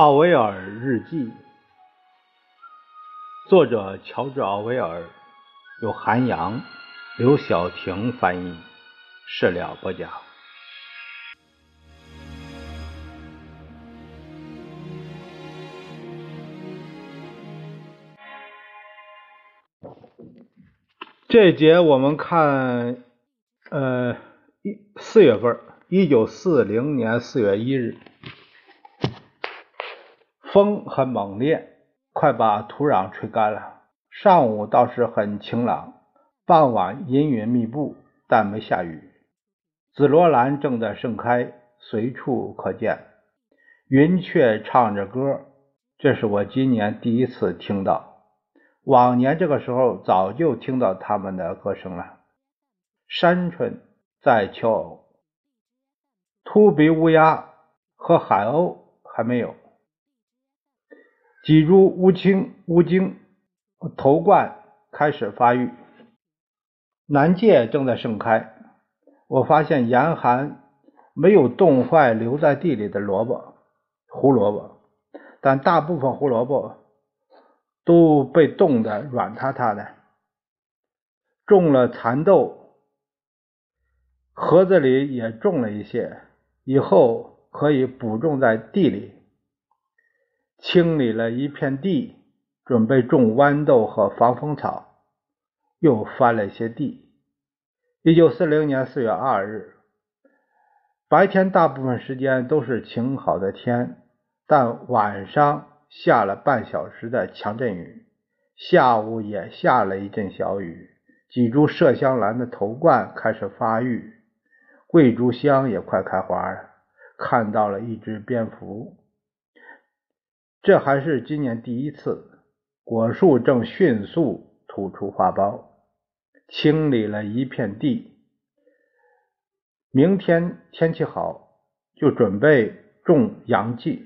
奥威尔日记，作者乔治·奥威尔，由韩阳、刘晓婷翻译，事了不讲。这节我们看，呃，一四月份，一九四零年四月一日。风很猛烈，快把土壤吹干了。上午倒是很晴朗，傍晚阴云密布，但没下雨。紫罗兰正在盛开，随处可见。云雀唱着歌，这是我今年第一次听到。往年这个时候早就听到他们的歌声了。山鹑在求偶，秃鼻乌鸦和海鸥还没有。几株乌青、乌茎头冠开始发育，南芥正在盛开。我发现严寒没有冻坏留在地里的萝卜、胡萝卜，但大部分胡萝卜都被冻得软塌塌的。种了蚕豆，盒子里也种了一些，以后可以补种在地里。清理了一片地，准备种豌豆和防风草，又翻了一些地。一九四零年四月二日，白天大部分时间都是晴好的天，但晚上下了半小时的强阵雨，下午也下了一阵小雨。几株麝香兰的头冠开始发育，桂竹香也快开花了。看到了一只蝙蝠。这还是今年第一次，果树正迅速吐出花苞。清理了一片地，明天天气好，就准备种杨蓟，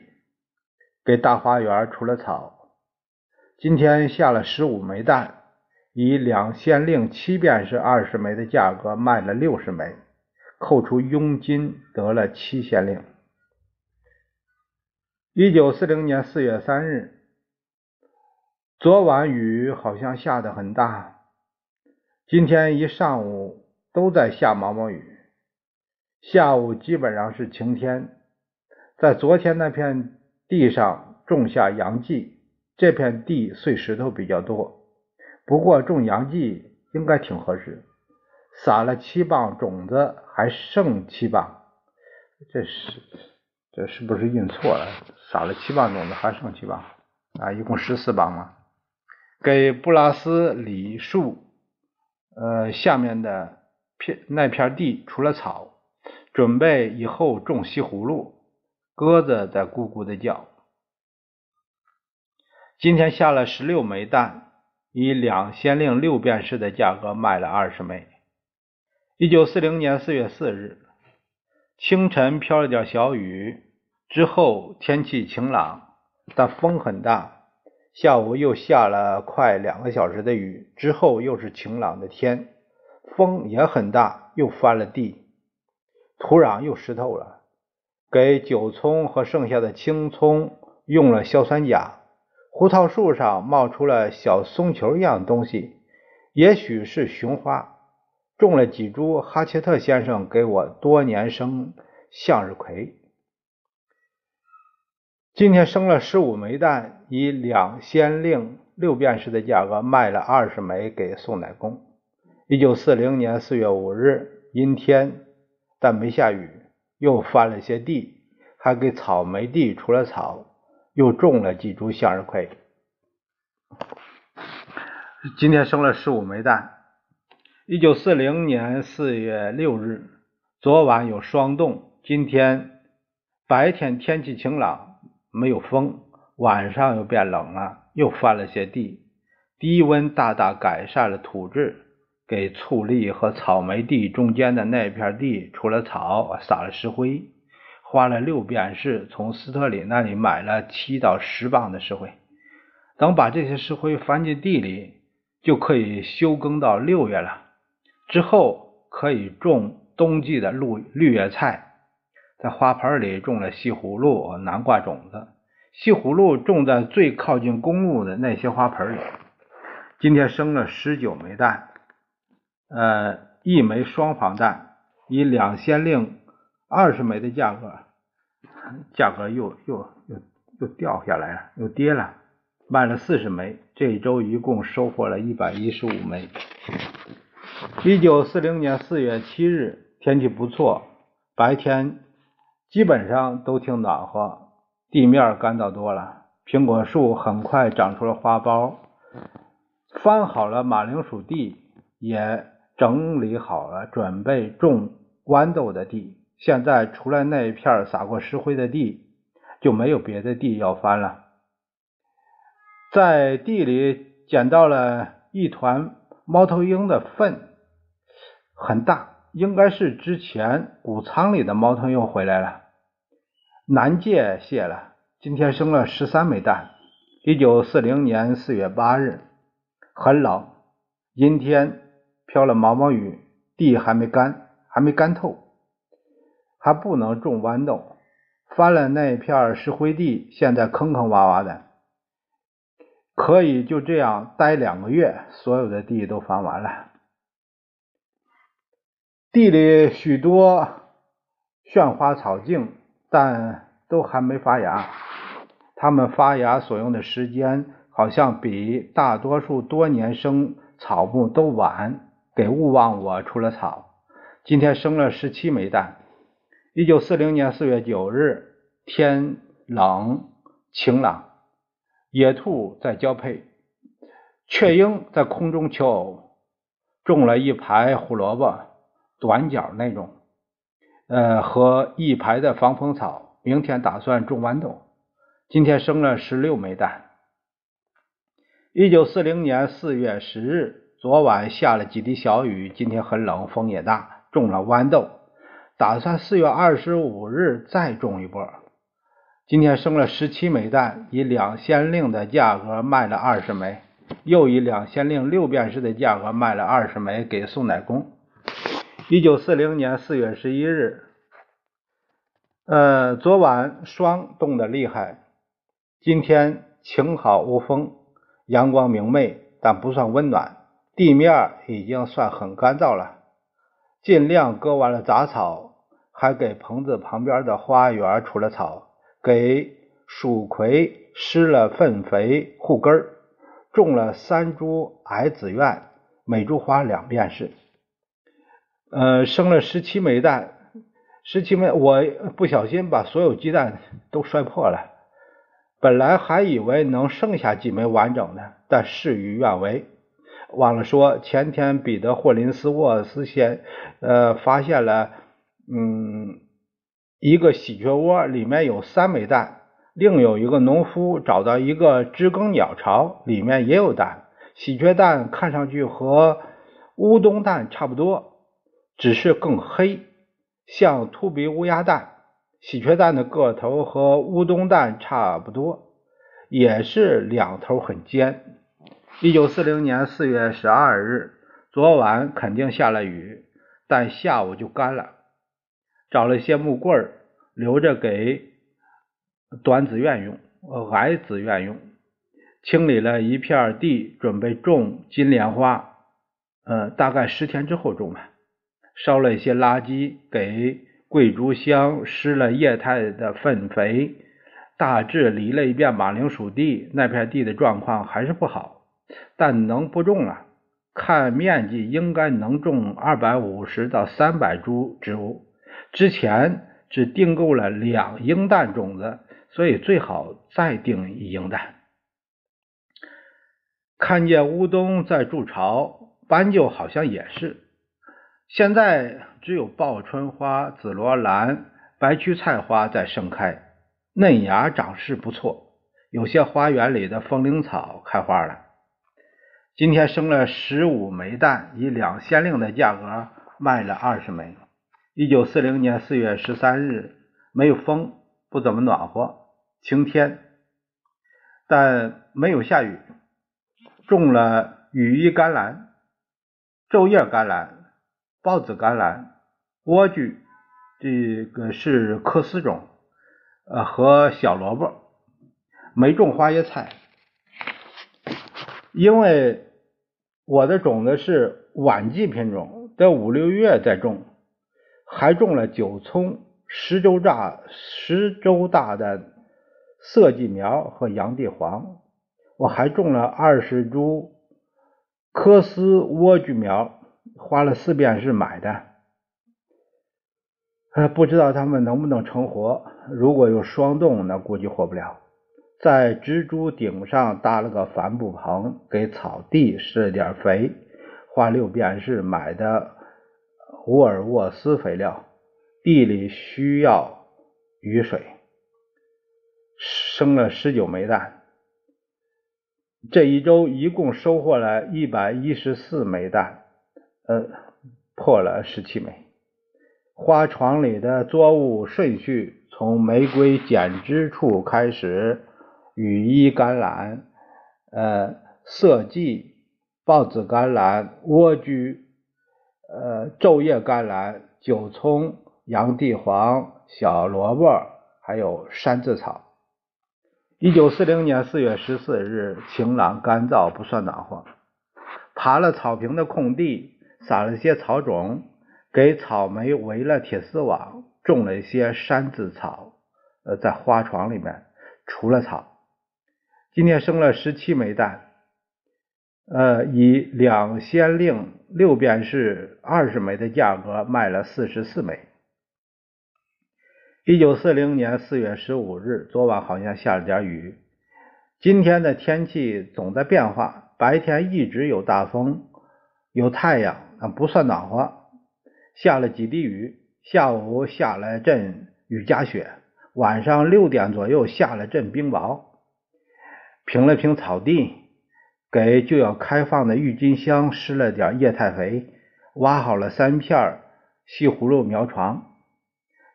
给大花园除了草。今天下了十五枚蛋，以两先令七便士二十枚的价格卖了六十枚，扣除佣金得了七先令。一九四零年四月三日，昨晚雨好像下得很大，今天一上午都在下毛毛雨。下午基本上是晴天。在昨天那片地上种下杨蓟，这片地碎石头比较多，不过种杨蓟应该挺合适。撒了七磅种子，还剩七磅，这是。这是不是印错了？撒了七磅种子，还剩七磅啊？一共十四磅嘛？给布拉斯李树，呃，下面的片那片地除了草，准备以后种西葫芦。鸽子在咕咕的叫。今天下了十六枚蛋，以两先令六便士的价格卖了二十枚。一九四零年四月四日。清晨飘了点小雨，之后天气晴朗，但风很大。下午又下了快两个小时的雨，之后又是晴朗的天，风也很大，又翻了地，土壤又湿透了。给韭葱和剩下的青葱用了硝酸钾。胡桃树上冒出了小松球一样东西，也许是雄花。种了几株哈切特先生给我多年生向日葵，今天生了十五枚蛋，以两先令六便士的价格卖了二十枚给送奶工。一九四零年四月五日，阴天，但没下雨，又翻了些地，还给草莓地除了草，又种了几株向日葵。今天生了十五枚蛋。一九四零年四月六日，昨晚有霜冻，今天白天天气晴朗，没有风，晚上又变冷了，又翻了些地，低温大大改善了土质，给醋栗和草莓地中间的那片地除了草，撒了石灰，花了六便士，从斯特里那里买了七到十磅的石灰，等把这些石灰翻进地里，就可以休耕到六月了。之后可以种冬季的绿绿叶菜，在花盆里种了西葫芦、南瓜种子。西葫芦种在最靠近公路的那些花盆里，今天生了十九枚蛋，呃，一枚双黄蛋，以两先令二十枚的价格，价格又又又又掉下来了，又跌了，卖了四十枚，这一周一共收获了一百一十五枚。一九四零年四月七日，天气不错，白天基本上都挺暖和，地面干燥多了。苹果树很快长出了花苞，翻好了马铃薯地，也整理好了准备种豌豆的地。现在除了那一片撒过石灰的地，就没有别的地要翻了。在地里捡到了一团猫头鹰的粪。很大，应该是之前谷仓里的猫头鹰回来了。南界谢了，今天生了十三枚蛋。一九四零年四月八日，很冷，阴天，飘了毛毛雨，地还没干，还没干透，还不能种豌豆。翻了那片石灰地，现在坑坑洼洼的，可以就这样待两个月，所有的地都翻完了。地里许多炫花草茎，但都还没发芽。它们发芽所用的时间，好像比大多数多年生草木都晚，给勿忘我出了草。今天生了十七枚蛋。一九四零年四月九日，天冷晴朗，野兔在交配，雀鹰在空中求偶，种了一排胡萝卜。短角那种，呃，和一排的防风草。明天打算种豌豆。今天生了十六枚蛋。一九四零年四月十日，昨晚下了几滴小雨，今天很冷，风也大，种了豌豆，打算四月二十五日再种一波。今天生了十七枚蛋，以两先令的价格卖了二十枚，又以两先令六便士的价格卖了二十枚给宋乃公。一九四零年四月十一日，呃，昨晚霜冻得厉害，今天晴好无风，阳光明媚，但不算温暖，地面已经算很干燥了。尽量割完了杂草，还给棚子旁边的花园除了草，给蜀葵施了粪肥护根儿种了三株矮紫苑，每株花两便士。呃，生了十七枚蛋，十七枚，我不小心把所有鸡蛋都摔破了。本来还以为能剩下几枚完整的，但事与愿违。忘了说，前天彼得霍林斯沃斯先呃发现了，嗯，一个喜鹊窝里面有三枚蛋，另有一个农夫找到一个知更鸟巢，里面也有蛋。喜鹊蛋看上去和乌冬蛋差不多。只是更黑，像秃鼻乌鸦蛋。喜鹊蛋的个头和乌冬蛋差不多，也是两头很尖。一九四零年四月十二日，昨晚肯定下了雨，但下午就干了。找了一些木棍儿，留着给短子院用，矮子院用。清理了一片地，准备种金莲花。呃，大概十天之后种吧。烧了一些垃圾，给桂竹香施了液态的粪肥，大致犁了一遍马铃薯地，那片地的状况还是不好，但能不种啊？看面积应该能种二百五十到三百株植物。之前只订购了两英担种子，所以最好再订一英担。看见乌冬在筑巢，斑鸠好像也是。现在只有报春花、紫罗兰、白屈菜花在盛开，嫩芽长势不错。有些花园里的风铃草开花了。今天生了十五枚蛋，以两先令的价格卖了二十枚。一九四零年四月十三日，没有风，不怎么暖和，晴天，但没有下雨。种了羽衣甘蓝、昼夜甘蓝。孢子甘蓝、莴苣，这个是科斯种，呃，和小萝卜。没种花椰菜，因为我的种子是晚季品种，在五六月再种，还种了九葱十周大十周大的色季苗和洋地黄，我还种了二十株科斯莴苣苗，花了四便士买的。不知道它们能不能成活。如果有霜冻，那估计活不了。在植株顶上搭了个帆布棚，给草地施了点肥，花六便士买的胡尔沃斯肥料。地里需要雨水，生了十九枚蛋。这一周一共收获了一百一十四枚蛋，呃，破了十七枚。花床里的作物顺序从玫瑰剪枝处开始：羽衣甘蓝、呃色季、豹子甘蓝、莴苣、呃昼夜甘蓝、韭葱、洋地黄、小萝卜，还有山字草。一九四零年四月十四日，晴朗干燥，不算暖和。爬了草坪的空地，撒了些草种。给草莓围了铁丝网，种了一些山字草，呃，在花床里面除了草。今天生了十七枚蛋，呃，以两先令六便士二十枚的价格卖了四十四枚。一九四零年四月十五日，昨晚好像下了点雨。今天的天气总在变化，白天一直有大风，有太阳啊，不算暖和。下了几滴雨，下午下了阵雨夹雪，晚上六点左右下了阵冰雹。平了平草地，给就要开放的郁金香施了点液态肥，挖好了三片西葫芦苗床。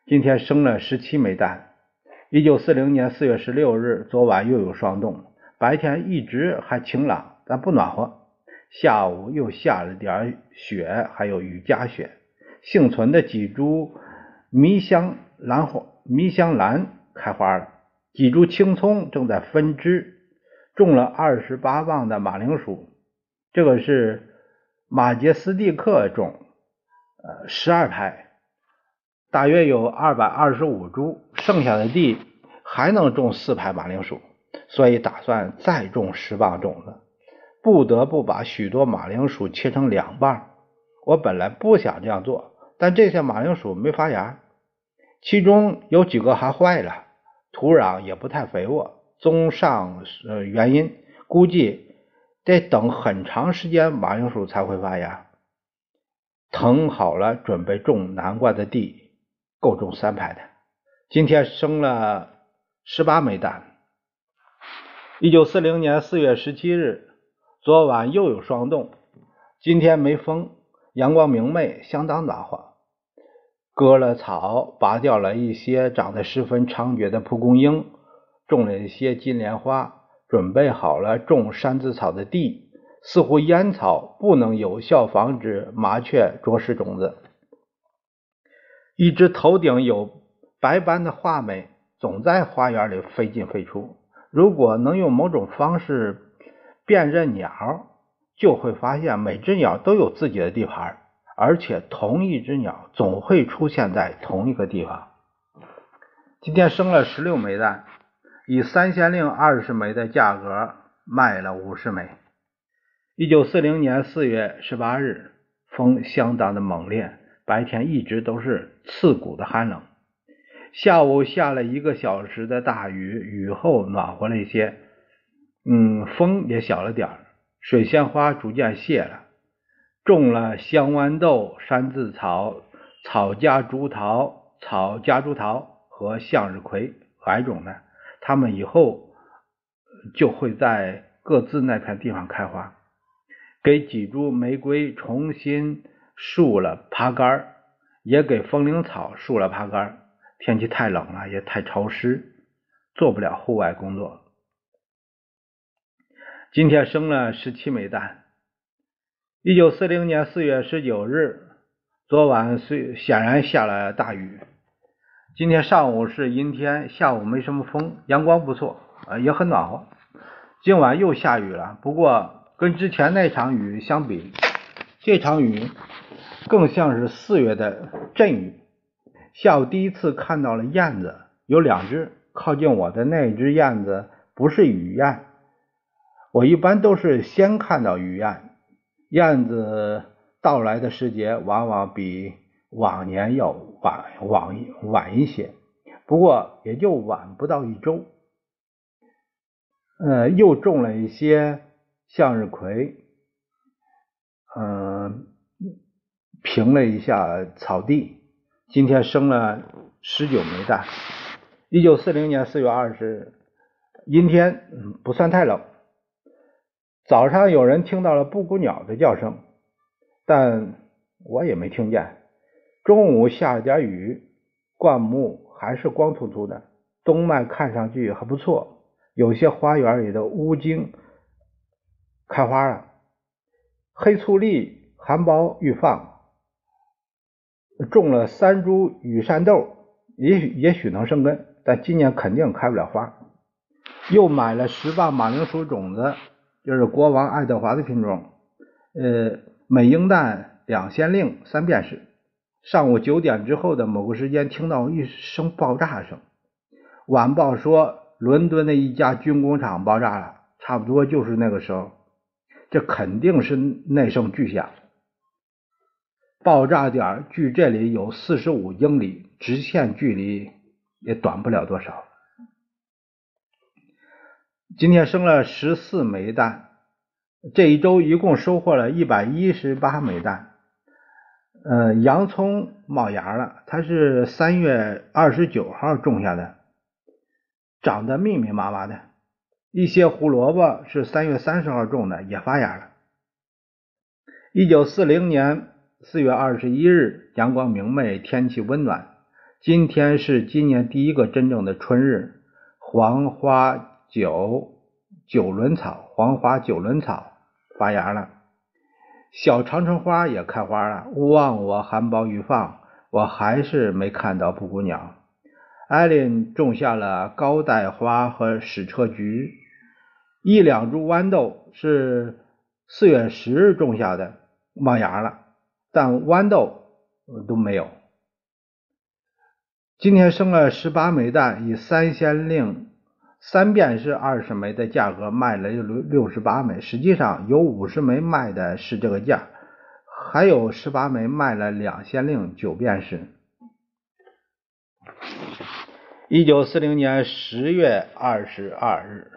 今天生了十七枚蛋。一九四零年四月十六日，昨晚又有霜冻，白天一直还晴朗，但不暖和。下午又下了点雪，还有雨夹雪。幸存的几株迷香兰花、迷香兰开花了，几株青葱正在分枝，种了二十八磅的马铃薯，这个是马杰斯蒂克种，呃，十二排，大约有二百二十五株，剩下的地还能种四排马铃薯，所以打算再种十磅种子，不得不把许多马铃薯切成两半。我本来不想这样做。但这些马铃薯没发芽，其中有几个还坏了，土壤也不太肥沃。综上呃原因，估计得等很长时间马铃薯才会发芽。腾好了准备种南瓜的地，够种三排的。今天生了十八枚蛋。一九四零年四月十七日，昨晚又有霜冻，今天没风，阳光明媚，相当暖和。割了草，拔掉了一些长得十分猖獗的蒲公英，种了一些金莲花，准备好了种山子草的地。似乎烟草不能有效防止麻雀啄食种子。一只头顶有白斑的画眉总在花园里飞进飞出。如果能用某种方式辨认鸟，就会发现每只鸟都有自己的地盘。而且同一只鸟总会出现在同一个地方。今天生了十六枚蛋，以三先令二十枚的价格卖了五十枚。一九四零年四月十八日，风相当的猛烈，白天一直都是刺骨的寒冷。下午下了一个小时的大雨，雨后暖和了一些，嗯，风也小了点水仙花逐渐谢了。种了香豌豆、山字草、草夹竹桃、草夹竹桃和向日葵矮种的，他们以后就会在各自那片地方开花。给几株玫瑰重新竖了爬杆，也给风铃草竖了爬杆。天气太冷了，也太潮湿，做不了户外工作。今天生了十七枚蛋。一九四零年四月十九日，昨晚虽显然下了大雨，今天上午是阴天，下午没什么风，阳光不错，呃，也很暖和。今晚又下雨了，不过跟之前那场雨相比，这场雨更像是四月的阵雨。下午第一次看到了燕子，有两只。靠近我的那只燕子不是雨燕，我一般都是先看到雨燕。燕子到来的时节往往比往年要晚晚晚一些，不过也就晚不到一周。呃，又种了一些向日葵，嗯，平了一下草地，今天生了十九枚蛋。一九四零年四月二十日，阴天，不算太冷。早上有人听到了布谷鸟的叫声，但我也没听见。中午下了点雨，灌木还是光秃秃的。冬麦看上去还不错，有些花园里的乌茎开花了，黑醋栗、含苞欲放。种了三株羽扇豆，也许也许能生根。但今年肯定开不了花。又买了十磅马铃薯种子，就是国王爱德华的品种。呃，每英担两先令，三便士。上午九点之后的某个时间，听到一声爆炸声。晚报说，伦敦的一家军工厂爆炸了，差不多就是那个时候。这肯定是那声巨响。爆炸点距这里有四十五英里，直线距离。也短不了多少。今天生了十四枚弹，这一周一共收获了一百一十八枚弹。呃，洋葱冒芽了，它是三月二十九号种下的，长得密密麻麻的。一些胡萝卜是三月三十号种的，也发芽了。一九四零年四月二十一日，阳光明媚，天气温暖。今天是今年第一个真正的春日，黄花九九轮草，黄花九轮草发芽了，小长城花也开花了。勿忘我，含苞欲放，我还是没看到布谷鸟。艾琳种下了高黛花和矢车菊，一两株豌豆是四月十日种下的，冒芽了，但豌豆都没有。今天生了十八枚蛋，以三先令三便士二十枚的价格卖了六六十八枚，实际上有五十枚卖的是这个价，还有十八枚卖了两先令九便士。一九四零年十月二十二日，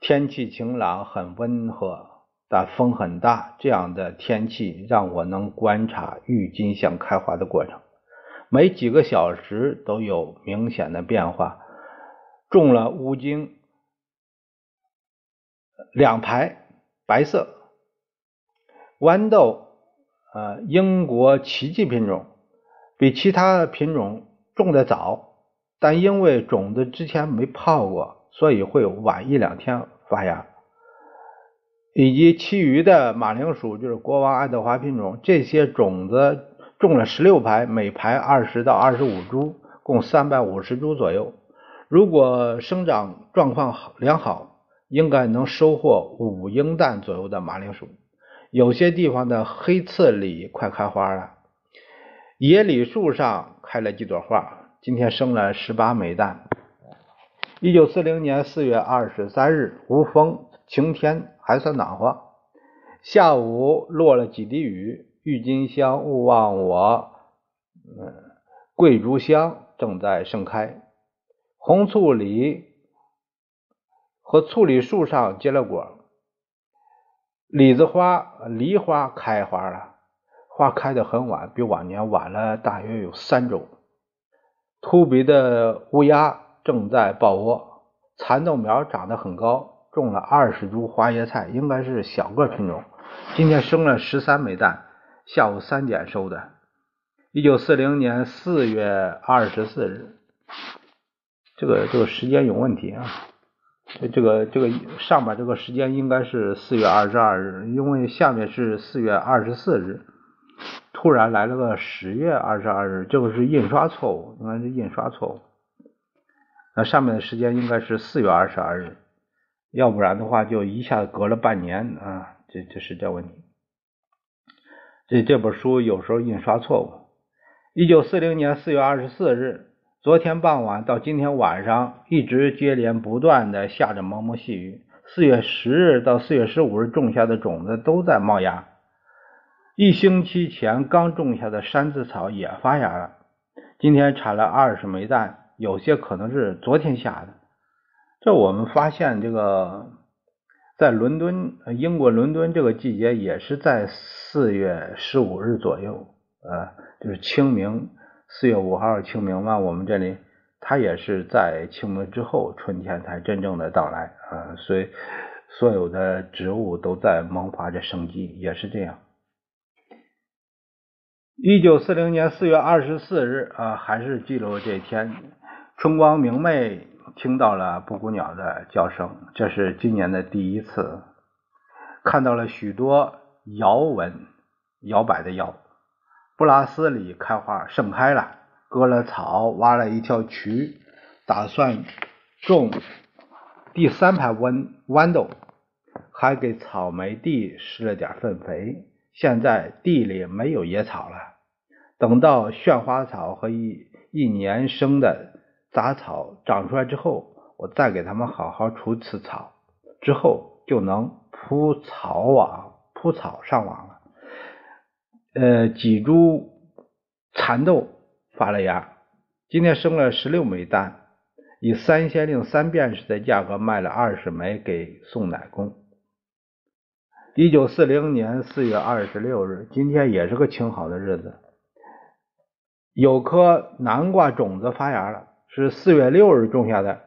天气晴朗，很温和，但风很大。这样的天气让我能观察郁金香开花的过程。每几个小时都有明显的变化。种了乌茎两排，白色豌豆，呃，英国奇迹品种，比其他品种种的早，但因为种子之前没泡过，所以会晚一两天发芽。以及其余的马铃薯，就是国王爱德华品种，这些种子。种了十六排，每排二十到二十五株，共三百五十株左右。如果生长状况好良好，应该能收获五英担左右的马铃薯。有些地方的黑刺李快开花了，野李树上开了几朵花，今天生了十八枚蛋。一九四零年四月二十三日，无风，晴天，还算暖和。下午落了几滴雨。郁金香勿忘我，嗯，桂竹香正在盛开，红醋李和醋李树上结了果，李子花、梨花开花了，花开的很晚，比往年晚了大约有三周。秃鼻的乌鸦正在抱窝，蚕豆苗长得很高，种了二十株花椰菜，应该是小个品种，今天生了十三枚蛋。下午三点收的，一九四零年四月二十四日，这个这个时间有问题啊，这这个这个上面这个时间应该是四月二十二日，因为下面是四月二十四日，突然来了个十月二十二日，这个是印刷错误，应该是印刷错误。那上面的时间应该是四月二十二日，要不然的话就一下子隔了半年啊，这这是这问题。这这本书有时候印刷错误。一九四零年四月二十四日，昨天傍晚到今天晚上，一直接连不断的下着蒙蒙细雨。四月十日到四月十五日种下的种子都在冒芽，一星期前刚种下的山子草也发芽了。今天产了二十枚蛋，有些可能是昨天下的。这我们发现，这个在伦敦，英国伦敦这个季节也是在四月十五日左右，呃，就是清明，四月五号清明嘛，我们这里。它也是在清明之后，春天才真正的到来啊，所以所有的植物都在萌发着生机，也是这样。一九四零年四月二十四日啊，还是记录这天，春光明媚，听到了布谷鸟的叫声，这是今年的第一次，看到了许多摇纹，摇摆的摇，布拉斯里开花盛开了。割了草，挖了一条渠，打算种第三排豌豌豆，还给草莓地施了点粪肥。现在地里没有野草了。等到旋花草和一一年生的杂草长出来之后，我再给它们好好除次草，之后就能铺草网，铺草上网。呃，几株蚕豆。发了芽，今天生了十六枚蛋，以三先令三便士的价格卖了二十枚给送奶工。一九四零年四月二十六日，今天也是个晴好的日子，有颗南瓜种子发芽了，是四月六日种下的。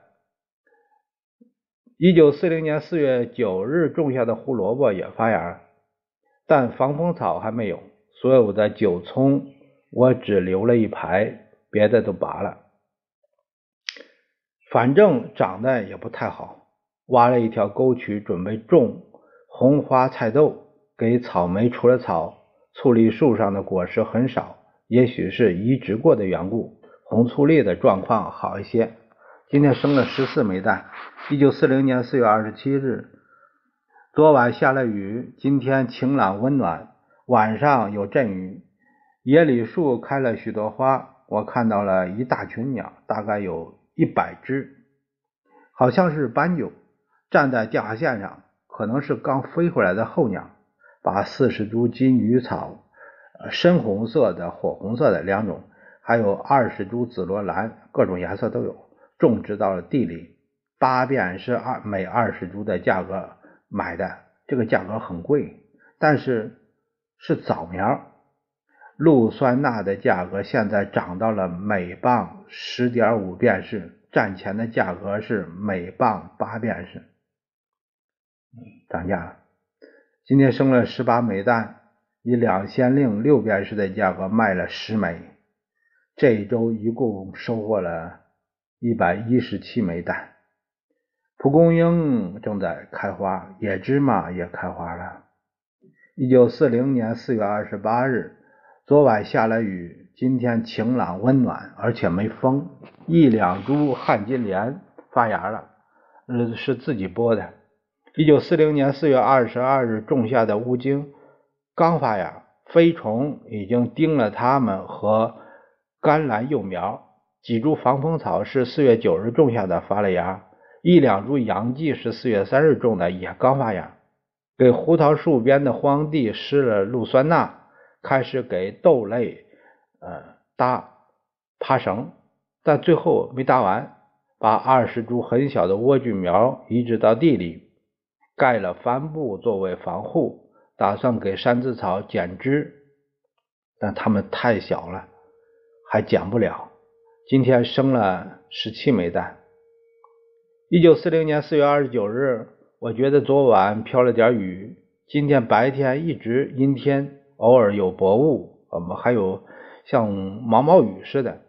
一九四零年四月九日种下的胡萝卜也发芽，但防风草还没有。所有的韭葱。我只留了一排，别的都拔了。反正长得也不太好，挖了一条沟渠，准备种红花菜豆，给草莓除了草。醋栗树上的果实很少，也许是移植过的缘故，红醋栗的状况好一些。今天生了十四枚蛋。一九四零年四月二十七日，昨晚下了雨，今天晴朗温暖，晚上有阵雨。野里树开了许多花，我看到了一大群鸟，大概有一百只，好像是斑鸠，站在电话线上，可能是刚飞回来的候鸟。把四十株金鱼草，深红色的、火红色的两种，还有二十株紫罗兰，各种颜色都有，种植到了地里。八遍是二每二十株的价格买的，这个价格很贵，但是是早苗。氯酸钠的价格现在涨到了每磅十点五便士，战前的价格是每磅八便士，涨价了。今天生了十八枚蛋，以两先令六便士的价格卖了十枚。这一周一共收获了一百一十七枚蛋。蒲公英正在开花，野芝麻也开花了。一九四零年四月二十八日。昨晚下了雨，今天晴朗温暖，而且没风。一两株旱金莲发芽了，呃，是自己播的。一九四零年四月二十二日种下的乌荆刚发芽，飞虫已经叮了它们和甘蓝幼苗。几株防风草是四月九日种下的，发了芽。一两株洋蓟是四月三日种的，也刚发芽。给胡桃树边的荒地施了氯酸钠。开始给豆类，呃，搭爬绳，但最后没搭完，把二十株很小的莴苣苗移植到地里，盖了帆布作为防护，打算给山子草剪枝，但它们太小了，还剪不了。今天生了十七枚蛋。一九四零年四月二十九日，我觉得昨晚飘了点雨，今天白天一直阴天。偶尔有薄雾，我们还有像毛毛雨似的。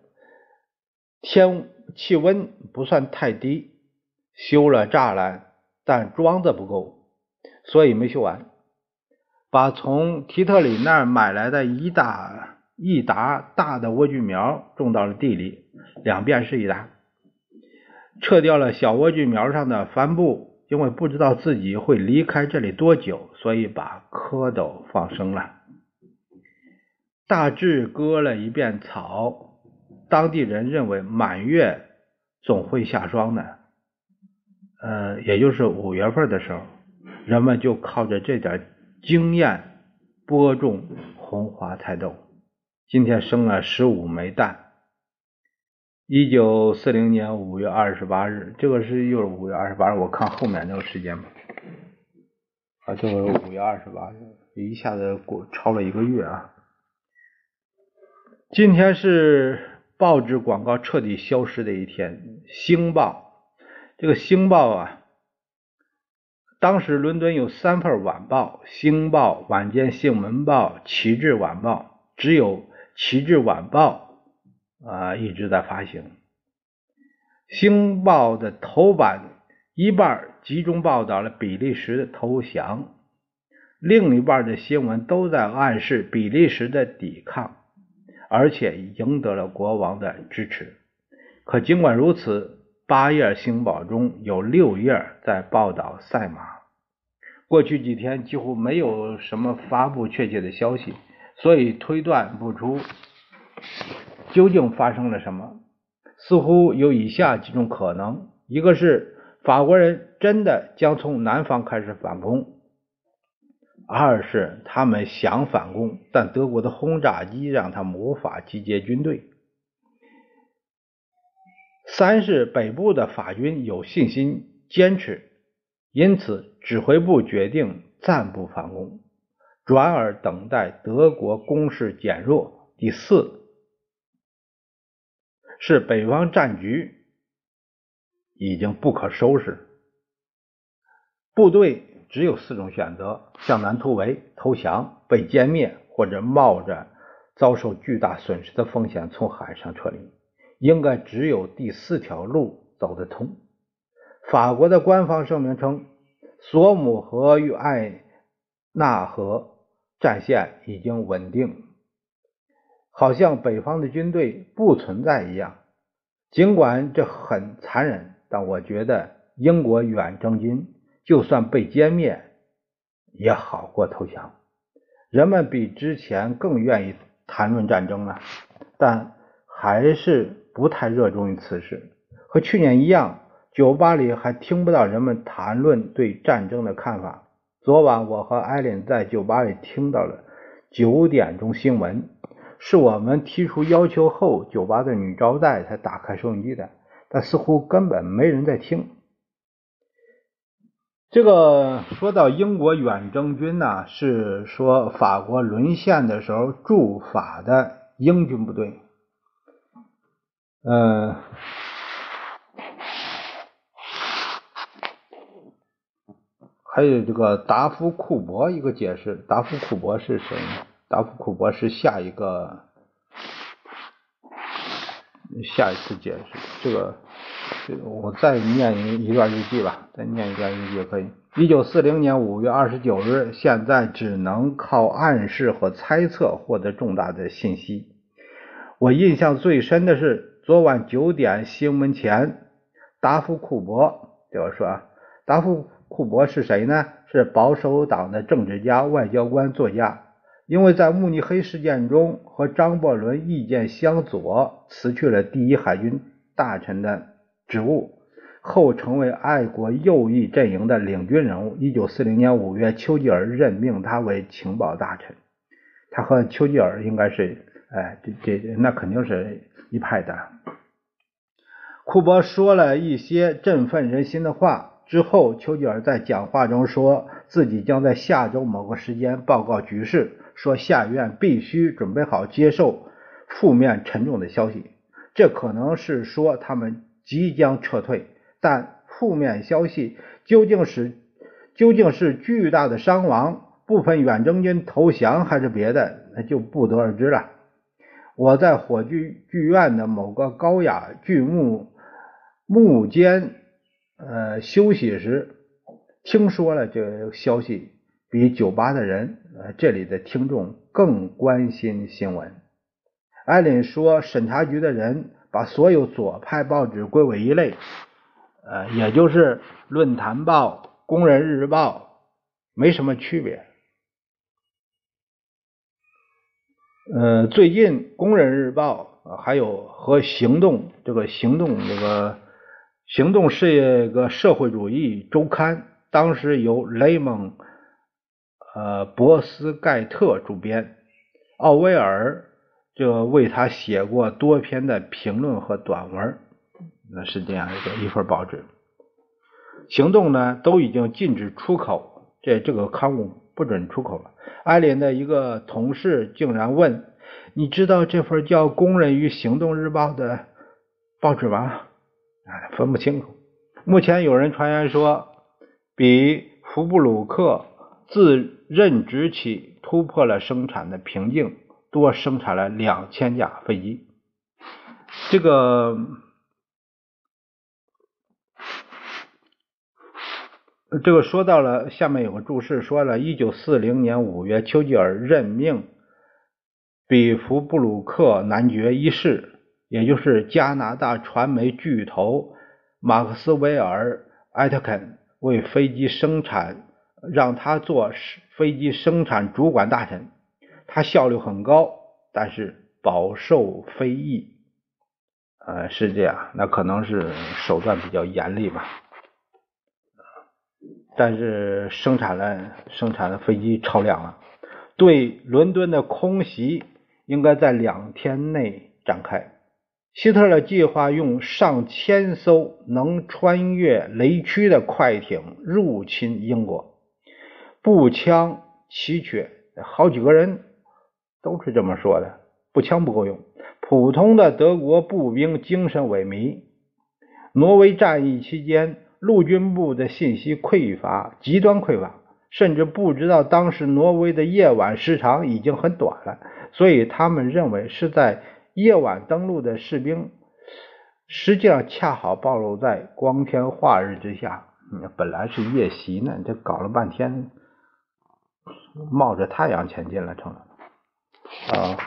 天气温不算太低，修了栅栏，但桩子不够，所以没修完。把从提特里那儿买来的一大一沓大的莴苣苗种到了地里，两边是一沓。撤掉了小莴苣苗上的帆布，因为不知道自己会离开这里多久，所以把蝌蚪放生了。大致割了一遍草，当地人认为满月总会下霜的，呃，也就是五月份的时候，人们就靠着这点经验播种红花菜豆。今天生了十五枚蛋。一九四零年五月二十八日，这个是又是五月二十八日，我看后面那个时间吧。啊，这个五月二十八日，一下子过超了一个月啊。今天是报纸广告彻底消失的一天，《星报》这个《星报》啊，当时伦敦有三份晚报，《星报》、《晚间新闻报》、《旗帜晚报》，只有《旗帜晚报》啊一直在发行。《星报》的头版一半集中报道了比利时的投降，另一半的新闻都在暗示比利时的抵抗。而且赢得了国王的支持。可尽管如此，八页《星报》中有六页在报道赛马。过去几天几乎没有什么发布确切的消息，所以推断不出究竟发生了什么。似乎有以下几种可能：一个是法国人真的将从南方开始反攻。二是他们想反攻，但德国的轰炸机让他们无法集结军队。三是北部的法军有信心坚持，因此指挥部决定暂不反攻，转而等待德国攻势减弱。第四是北方战局已经不可收拾，部队。只有四种选择：向南突围、投降、被歼灭，或者冒着遭受巨大损失的风险从海上撤离。应该只有第四条路走得通。法国的官方声明称，索姆河与艾纳河战线已经稳定，好像北方的军队不存在一样。尽管这很残忍，但我觉得英国远征军。就算被歼灭，也好过投降。人们比之前更愿意谈论战争了，但还是不太热衷于此事。和去年一样，酒吧里还听不到人们谈论对战争的看法。昨晚，我和艾琳在酒吧里听到了九点钟新闻，是我们提出要求后，酒吧的女招待才打开收音机的，但似乎根本没人在听。这个说到英国远征军呢，是说法国沦陷的时候驻法的英军部队。嗯，还有这个达夫库伯一个解释，达夫库伯是谁？达夫库伯是下一个下一次解释这个。这个我再念一一段日记吧，再念一段日记可以。一九四零年五月二十九日，现在只能靠暗示和猜测获得重大的信息。我印象最深的是昨晚九点新闻前，达夫库伯对我说啊：“达夫库伯是谁呢？是保守党的政治家、外交官、作家。因为在慕尼黑事件中和张伯伦意见相左，辞去了第一海军大臣的。”职务后成为爱国右翼阵营的领军人物。一九四零年五月，丘吉尔任命他为情报大臣。他和丘吉尔应该是，哎，这这那肯定是一派的。库珀说了一些振奋人心的话之后，丘吉尔在讲话中说自己将在下周某个时间报告局势，说下院必须准备好接受负面沉重的消息。这可能是说他们。即将撤退，但负面消息究竟是究竟是巨大的伤亡，部分远征军投降，还是别的，那就不得而知了。我在火炬剧院的某个高雅剧目幕间，呃，休息时听说了这个消息，比酒吧的人，呃，这里的听众更关心新闻。艾琳说，审查局的人。把所有左派报纸归为一类，呃，也就是《论坛报》《工人日报》没什么区别。呃，最近《工人日报》还有和《行动》这个《行动》这个《行动》是一个社会主义周刊，当时由雷蒙呃博斯盖特主编，奥威尔就为他写过多篇的评论和短文。那是这样一个一份报纸。行动呢都已经禁止出口，这这个刊物不准出口了。艾琳的一个同事竟然问：“你知道这份叫《工人与行动日报》的报纸吗？”哎，分不清楚。目前有人传言说，比福布鲁克自任职起突破了生产的瓶颈，多生产了两千架飞机。这个。这个说到了，下面有个注释，说了，一九四零年五月，丘吉尔任命比弗布鲁克男爵一世，也就是加拿大传媒巨头马克斯韦尔艾特肯为飞机生产，让他做飞机生产主管大臣。他效率很高，但是饱受非议。呃，是这样，那可能是手段比较严厉吧。但是生产了生产的飞机超量了，对伦敦的空袭应该在两天内展开。希特勒计划用上千艘能穿越雷区的快艇入侵英国，步枪奇缺，好几个人都是这么说的。步枪不够用，普通的德国步兵精神萎靡。挪威战役期间。陆军部的信息匮乏，极端匮乏，甚至不知道当时挪威的夜晚时长已经很短了，所以他们认为是在夜晚登陆的士兵，实际上恰好暴露在光天化日之下。本来是夜袭呢，这搞了半天，冒着太阳前进了，成了啊。